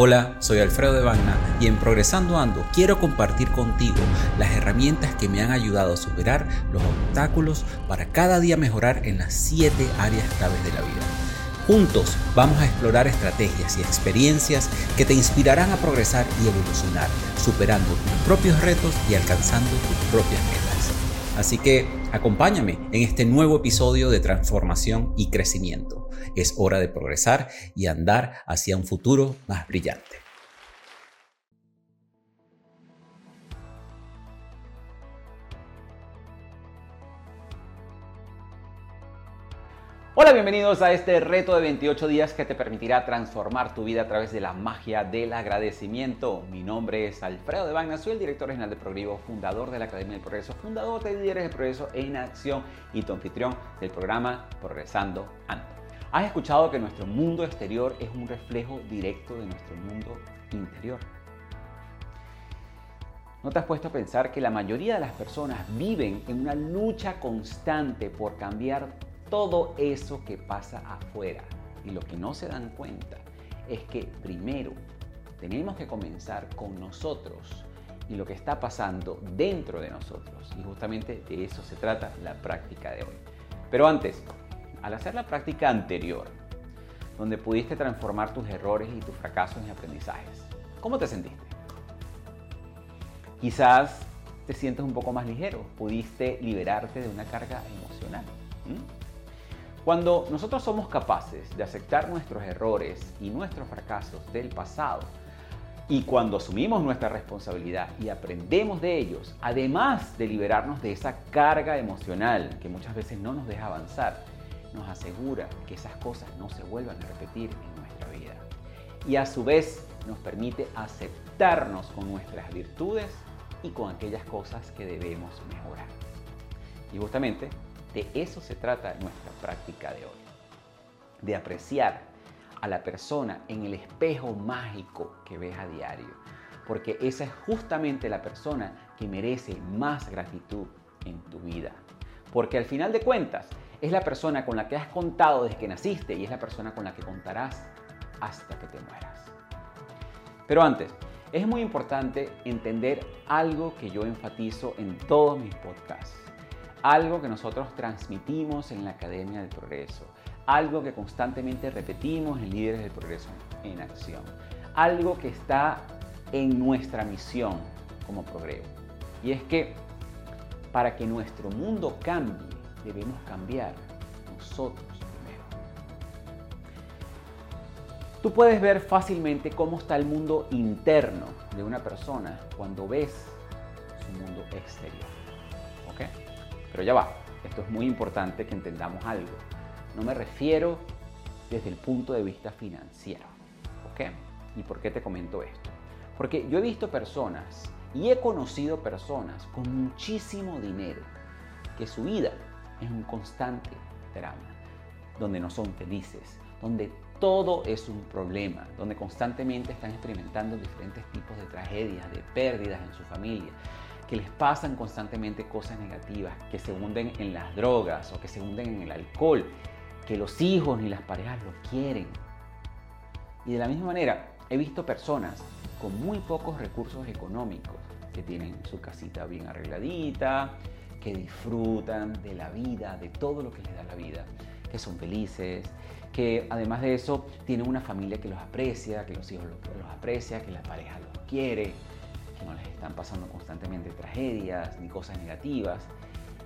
Hola, soy Alfredo de Bagna y en Progresando Ando quiero compartir contigo las herramientas que me han ayudado a superar los obstáculos para cada día mejorar en las 7 áreas claves de la vida. Juntos vamos a explorar estrategias y experiencias que te inspirarán a progresar y evolucionar, superando tus propios retos y alcanzando tus propias metas. Así que acompáñame en este nuevo episodio de transformación y crecimiento. Es hora de progresar y andar hacia un futuro más brillante. Hola, bienvenidos a este reto de 28 días que te permitirá transformar tu vida a través de la magia del agradecimiento. Mi nombre es Alfredo de Bagna, soy el director regional de Progreso, fundador de la Academia del Progreso, fundador de Líderes de Progreso en Acción y tu anfitrión del programa Progresando Ando. ¿Has escuchado que nuestro mundo exterior es un reflejo directo de nuestro mundo interior? ¿No te has puesto a pensar que la mayoría de las personas viven en una lucha constante por cambiar todo eso que pasa afuera? Y lo que no se dan cuenta es que primero tenemos que comenzar con nosotros y lo que está pasando dentro de nosotros. Y justamente de eso se trata la práctica de hoy. Pero antes, al hacer la práctica anterior, donde pudiste transformar tus errores y tus fracasos en aprendizajes, ¿cómo te sentiste? Quizás te sientes un poco más ligero, pudiste liberarte de una carga emocional. Cuando nosotros somos capaces de aceptar nuestros errores y nuestros fracasos del pasado, y cuando asumimos nuestra responsabilidad y aprendemos de ellos, además de liberarnos de esa carga emocional que muchas veces no nos deja avanzar, nos asegura que esas cosas no se vuelvan a repetir en nuestra vida. Y a su vez nos permite aceptarnos con nuestras virtudes y con aquellas cosas que debemos mejorar. Y justamente de eso se trata nuestra práctica de hoy. De apreciar a la persona en el espejo mágico que ves a diario. Porque esa es justamente la persona que merece más gratitud en tu vida. Porque al final de cuentas, es la persona con la que has contado desde que naciste y es la persona con la que contarás hasta que te mueras. Pero antes, es muy importante entender algo que yo enfatizo en todos mis podcasts, algo que nosotros transmitimos en la Academia del Progreso, algo que constantemente repetimos en Líderes del Progreso en Acción, algo que está en nuestra misión como progreso. Y es que para que nuestro mundo cambie, debemos cambiar nosotros primero. Tú puedes ver fácilmente cómo está el mundo interno de una persona cuando ves su mundo exterior. ¿Ok? Pero ya va, esto es muy importante que entendamos algo. No me refiero desde el punto de vista financiero. ¿Ok? ¿Y por qué te comento esto? Porque yo he visto personas y he conocido personas con muchísimo dinero que su vida es un constante drama, donde no son felices, donde todo es un problema, donde constantemente están experimentando diferentes tipos de tragedias, de pérdidas en su familia, que les pasan constantemente cosas negativas, que se hunden en las drogas o que se hunden en el alcohol, que los hijos ni las parejas lo quieren. Y de la misma manera, he visto personas con muy pocos recursos económicos, que tienen su casita bien arregladita, que disfrutan de la vida, de todo lo que les da la vida, que son felices, que además de eso tienen una familia que los aprecia, que los hijos los, aprecia, que la pareja los quiere, que no les están pasando constantemente tragedias ni cosas negativas.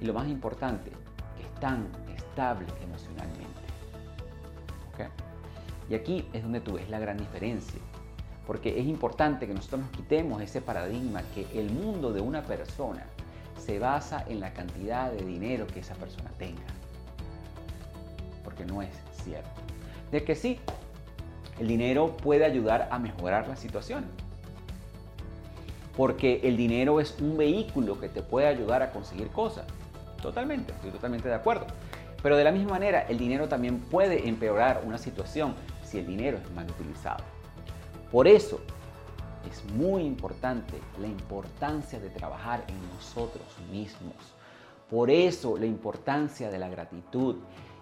Y lo más importante, que están estables emocionalmente. Y aquí es donde tú ves la gran diferencia. Porque es importante que nosotros nos quitemos ese paradigma que el mundo de una persona se basa en la cantidad de dinero que esa persona tenga. Porque no es cierto. De que sí, el dinero puede ayudar a mejorar la situación. porque el dinero es un vehículo que te puede ayudar a conseguir cosas. Totalmente, estoy totalmente de acuerdo. Pero de la misma manera, el dinero también puede empeorar una situación si el dinero es mal utilizado. Por eso es muy importante la importancia de trabajar en nosotros mismos. Por eso la importancia de la gratitud.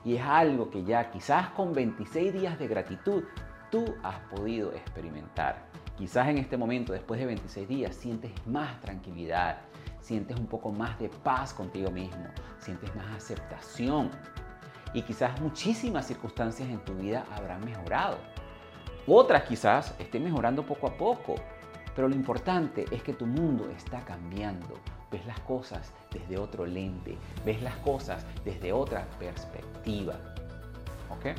Y es algo que ya quizás con 26 días de gratitud tú has podido experimentar. Quizás en este momento, después de 26 días, sientes más tranquilidad, sientes un poco más de paz contigo mismo, sientes más aceptación. Y quizás muchísimas circunstancias en tu vida habrán mejorado. Otras quizás estén mejorando poco a poco. Pero lo importante es que tu mundo está cambiando. Ves las cosas desde otro lente, ves las cosas desde otra perspectiva. ¿Ok?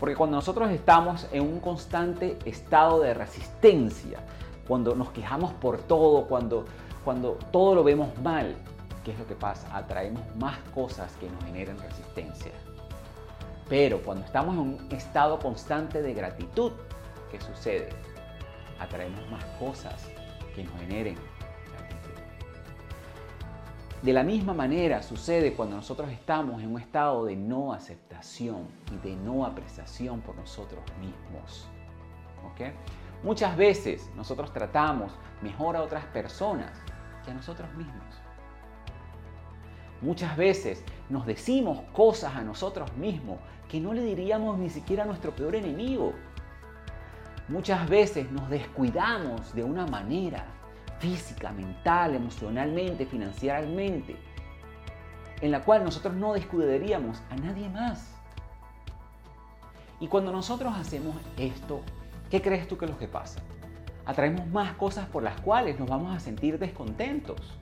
Porque cuando nosotros estamos en un constante estado de resistencia, cuando nos quejamos por todo, cuando, cuando todo lo vemos mal, ¿qué es lo que pasa? Atraemos más cosas que nos generen resistencia. Pero cuando estamos en un estado constante de gratitud, ¿qué sucede? Atraemos más cosas que nos generen de la misma manera sucede cuando nosotros estamos en un estado de no aceptación y de no apreciación por nosotros mismos. Muchas veces nosotros tratamos mejor a otras personas que a nosotros mismos. Muchas veces nos decimos cosas a nosotros mismos que no le diríamos ni siquiera a nuestro peor enemigo. Muchas veces nos descuidamos de una manera física, mental, emocionalmente, financieramente, en la cual nosotros no descuidaríamos a nadie más. Y cuando nosotros hacemos esto, ¿qué crees tú que es lo que pasa? Atraemos más cosas por las cuales nos vamos a sentir descontentos,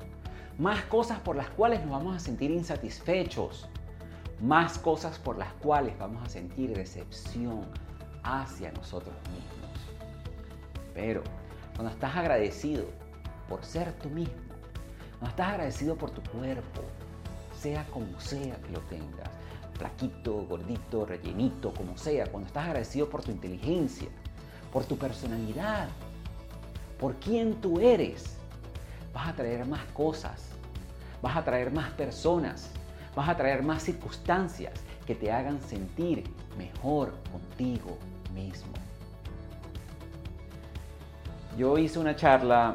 más cosas por las cuales nos vamos a sentir insatisfechos, más cosas por las cuales vamos a sentir decepción hacia nosotros mismos. Pero cuando estás agradecido por ser tú mismo. No estás agradecido por tu cuerpo, sea como sea que lo tengas. Flaquito, gordito, rellenito, como sea. Cuando estás agradecido por tu inteligencia, por tu personalidad, por quién tú eres, vas a traer más cosas, vas a traer más personas, vas a traer más circunstancias que te hagan sentir mejor contigo mismo. Yo hice una charla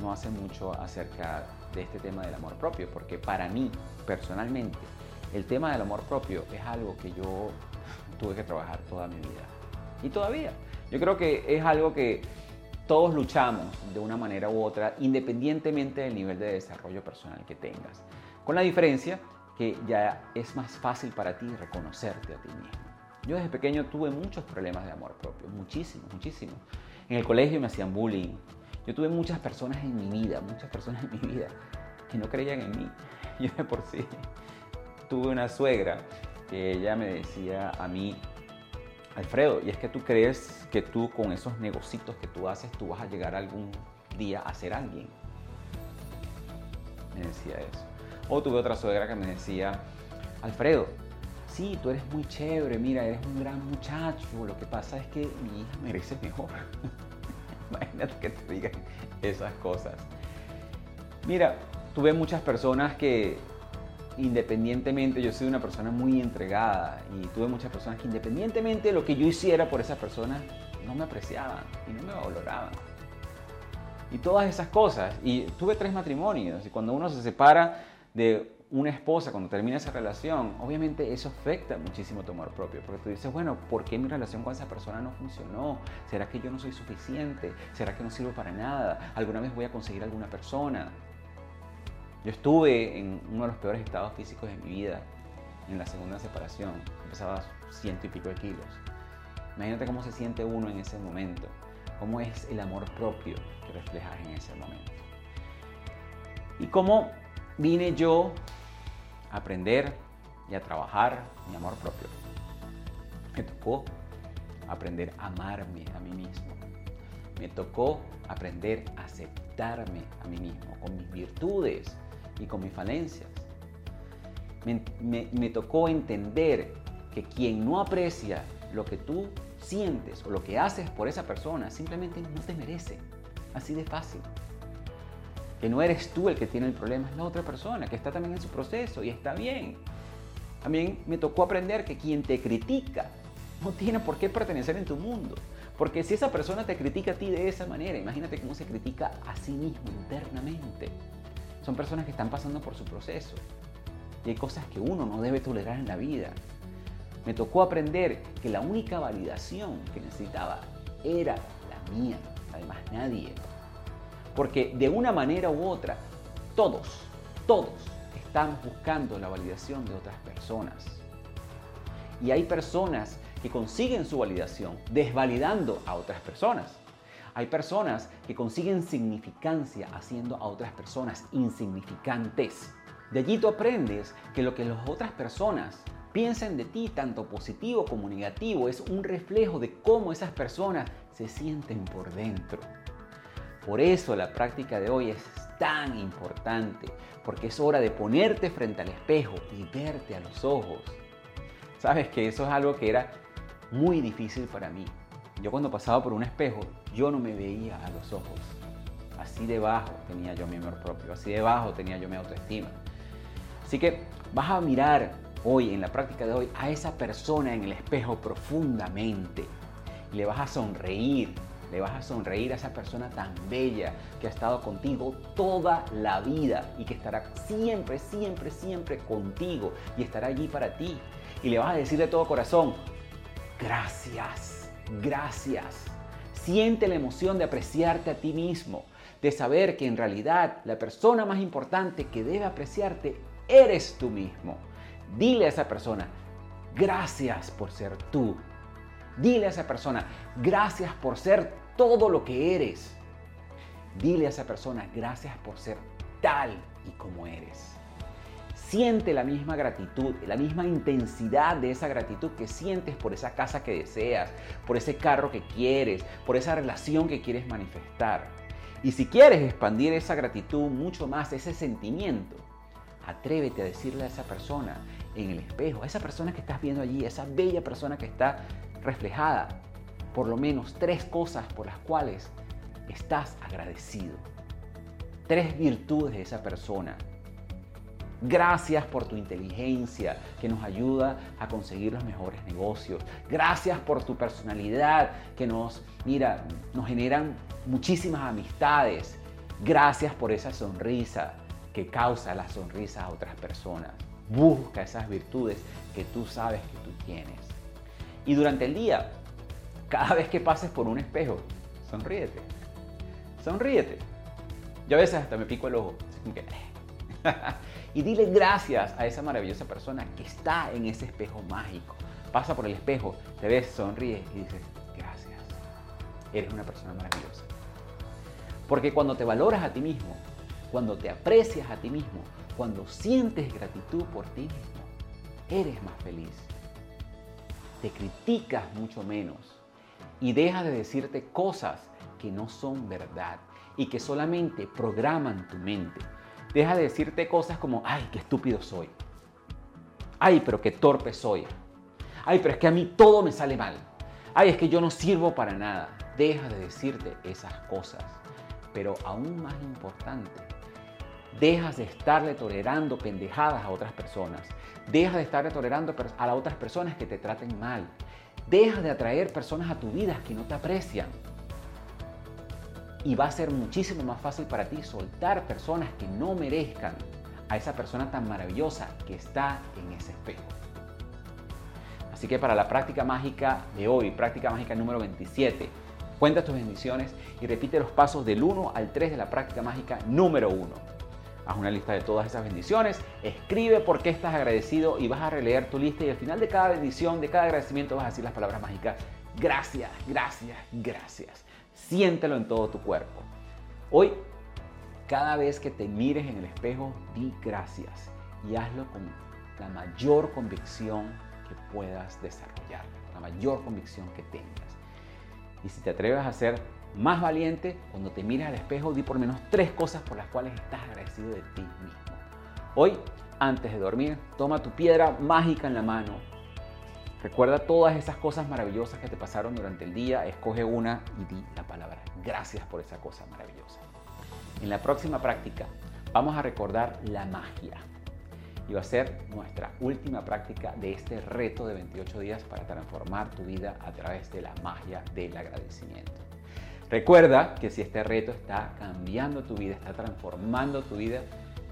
no hace mucho acerca de este tema del amor propio, porque para mí, personalmente, el tema del amor propio es algo que yo tuve que trabajar toda mi vida. Y todavía. Yo creo que es algo que todos luchamos de una manera u otra, independientemente del nivel de desarrollo personal que tengas. Con la diferencia que ya es más fácil para ti reconocerte a ti mismo. Yo desde pequeño tuve muchos problemas de amor propio, muchísimos, muchísimos. En el colegio me hacían bullying, yo tuve muchas personas en mi vida, muchas personas en mi vida que no creían en mí. Yo de por sí tuve una suegra que ella me decía a mí, Alfredo, y es que tú crees que tú con esos negocios que tú haces, tú vas a llegar algún día a ser alguien. Me decía eso. O tuve otra suegra que me decía, Alfredo, sí, tú eres muy chévere, mira, eres un gran muchacho, lo que pasa es que mi hija merece mejor. Imagínate que te digan esas cosas. Mira, tuve muchas personas que independientemente, yo soy una persona muy entregada y tuve muchas personas que independientemente de lo que yo hiciera por esas personas, no me apreciaban y no me valoraban. Y todas esas cosas. Y tuve tres matrimonios y cuando uno se separa de una esposa cuando termina esa relación, obviamente eso afecta muchísimo tu amor propio, porque tú dices, bueno, ¿por qué mi relación con esa persona no funcionó? ¿Será que yo no soy suficiente? ¿Será que no sirvo para nada? ¿Alguna vez voy a conseguir alguna persona? Yo estuve en uno de los peores estados físicos de mi vida, en la segunda separación, pesaba ciento y pico de kilos. Imagínate cómo se siente uno en ese momento, cómo es el amor propio que reflejas en ese momento. Y cómo vine yo aprender y a trabajar mi amor propio. Me tocó aprender a amarme a mí mismo. Me tocó aprender a aceptarme a mí mismo con mis virtudes y con mis falencias. Me, tocó entender que quien no aprecia lo que tú sientes o lo que haces por esa persona simplemente no te merece. Así de fácil. Que no eres tú el que tiene el problema, es la otra persona que está también en su proceso y está bien. También me tocó aprender que quien te critica no tiene por qué pertenecer en tu mundo. Porque si esa persona te critica a ti de esa manera, imagínate cómo se critica a sí mismo internamente. Son personas que están pasando por su proceso. Y hay cosas que uno no debe tolerar en la vida. Me tocó aprender que la única validación que necesitaba era la mía, además nadie. Porque de una manera u otra, todos, todos estamos buscando la validación de otras personas. Y hay personas que consiguen su validación desvalidando a otras personas. Hay personas que consiguen significancia haciendo a otras personas insignificantes. De allí tú aprendes que lo que las otras personas piensen de ti, tanto positivo como negativo, es un reflejo de cómo esas personas se sienten por dentro. Por eso la práctica de hoy es tan importante, porque es hora de ponerte frente al espejo y verte a los ojos. Sabes que eso es algo que era muy difícil para mí. Yo cuando pasaba por un espejo, yo no me veía a los ojos. Así debajo tenía yo mi amor propio, así debajo tenía yo mi autoestima. Así que vas a mirar hoy, en la práctica de hoy, a esa persona en el espejo profundamente. Y le vas a sonreír, le vas a sonreír a esa persona tan bella que ha estado contigo toda la vida y que estará siempre, siempre, siempre contigo y estará allí para ti. Y le vas a decir de todo corazón, gracias, gracias. Siente la emoción de apreciarte a ti mismo, de saber que en realidad la persona más importante que debe apreciarte eres tú mismo. Dile a esa persona, gracias por ser tú. Dile a esa persona, gracias por ser todo lo que eres. Dile a esa persona, gracias por ser tal y como eres. Siente la misma gratitud, la misma intensidad de esa gratitud que sientes por esa casa que deseas, por ese carro que quieres, por esa relación que quieres manifestar. Y si quieres expandir esa gratitud mucho más, ese sentimiento, atrévete a decirle a esa persona en el espejo, a esa persona que estás viendo allí, a esa bella persona que está reflejada, por lo menos tres cosas por las cuales estás agradecido. Tres virtudes de esa persona. Gracias por tu inteligencia que nos ayuda a conseguir los mejores negocios. Gracias por tu personalidad que nos, mira, nos generan muchísimas amistades. Gracias por esa sonrisa que causa la sonrisa a otras personas. Busca esas virtudes que tú sabes que tú tienes. Y durante el día, cada vez que pases por un espejo, sonríete. Sonríete. Yo a veces hasta me pico el ojo. y dile gracias a esa maravillosa persona que está en ese espejo mágico. Pasa por el espejo, te ves, sonríes y dices, gracias. Eres una persona maravillosa. Porque cuando te valoras a ti mismo, cuando te aprecias a ti mismo, cuando sientes gratitud por ti mismo, eres más feliz. Te criticas mucho menos y dejas de decirte cosas que no son verdad y que solamente programan tu mente. Deja de decirte cosas como, ay, qué estúpido soy. Ay, pero qué torpe soy. Ay, pero es que a mí todo me sale mal. Ay, es que yo no sirvo para nada. Deja de decirte esas cosas. Pero aún más importante, Dejas de estarle tolerando pendejadas a otras personas. Dejas de estarle tolerando a las otras personas que te traten mal. Dejas de atraer personas a tu vida que no te aprecian. Y va a ser muchísimo más fácil para ti soltar personas que no merezcan a esa persona tan maravillosa que está en ese espejo. Así que para la práctica mágica de hoy, práctica mágica número 27, cuenta tus bendiciones y repite los pasos del 1 al 3 de la práctica mágica número 1. Haz una lista de todas esas bendiciones, escribe por qué estás agradecido y vas a releer tu lista y al final de cada bendición, de cada agradecimiento vas a decir las palabras mágicas, gracias, gracias, gracias. Siéntelo en todo tu cuerpo. Hoy, cada vez que te mires en el espejo, di gracias y hazlo con la mayor convicción que puedas desarrollar, la mayor convicción que tengas. Y si te atreves a hacer más valiente, cuando te miras al espejo, di por menos tres cosas por las cuales estás agradecido de ti mismo. Hoy, antes de dormir, toma tu piedra mágica en la mano Recuerda todas esas cosas maravillosas que te pasaron durante el día, escoge una y di la palabra. Gracias por esa cosa maravillosa. En la próxima práctica vamos a recordar la magia. Y va a ser nuestra última práctica de este reto de 28 días para transformar tu vida a través de la magia del agradecimiento. Recuerda que si este reto está cambiando tu vida, está transformando tu vida,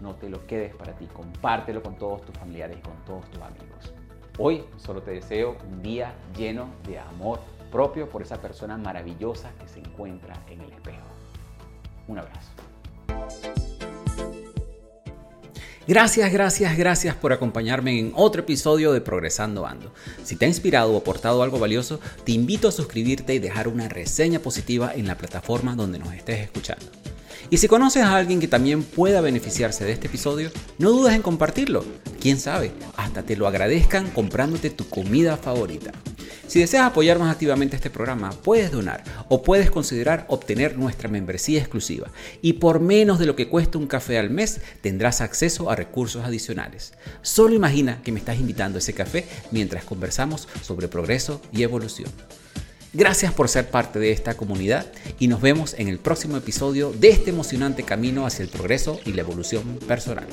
no te lo quedes para ti, compártelo con todos tus familiares y con todos tus amigos. Hoy solo te deseo un día lleno de amor propio por esa persona maravillosa que se encuentra en el espejo. Un abrazo. Gracias, gracias, gracias por acompañarme en otro episodio de Progresando Ando. Si te ha inspirado o aportado algo valioso, te invito a suscribirte y dejar una reseña positiva en la plataforma donde nos estés escuchando. Y si conoces a alguien que también pueda beneficiarse de este episodio, no dudes en compartirlo. Quién sabe, hasta te lo agradezcan comprándote tu comida favorita. Si deseas apoyar más activamente este programa, puedes donar o puedes considerar obtener nuestra membresía exclusiva. Y por menos de lo que cuesta un café al mes, tendrás acceso a recursos adicionales. Solo imagina que me estás invitando a ese café mientras conversamos sobre progreso y evolución. Gracias por ser parte de esta comunidad y nos vemos en el próximo episodio de este emocionante camino hacia el progreso y la evolución personal.